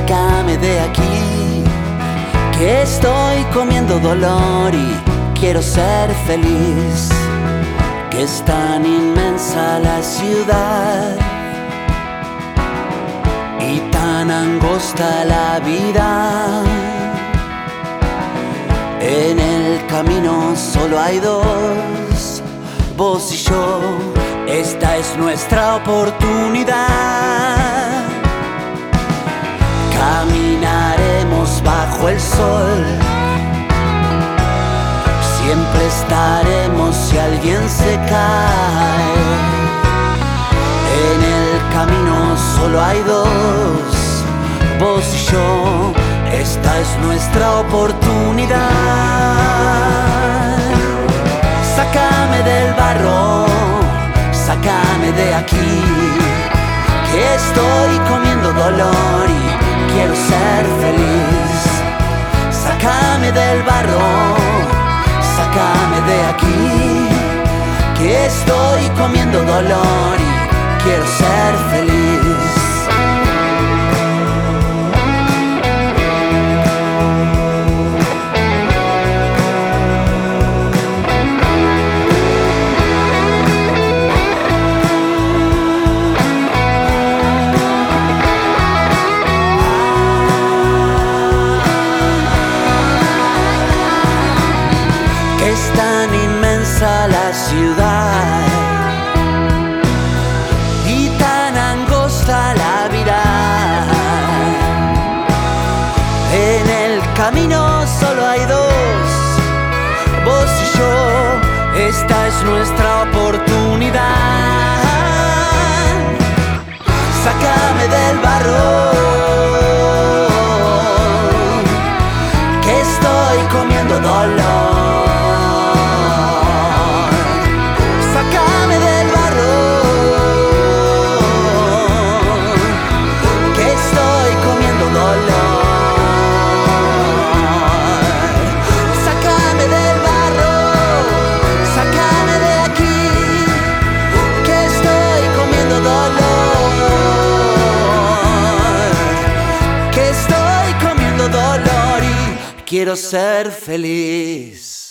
sácame de aquí, que estoy comiendo dolor y quiero ser feliz, que es tan inmensa la ciudad y tan angosta la vida. En el camino solo hay dos, vos y yo, esta es nuestra oportunidad. Sol, siempre estaremos si alguien se cae. En el camino solo hay dos, vos y yo, esta es nuestra oportunidad. Sácame del barro, sácame de aquí, que estoy comiendo dolor y del barro, sácame de aquí, que estoy comiendo dolor y quiero ser y tan angosta la vida. En el camino quiero ser feliz.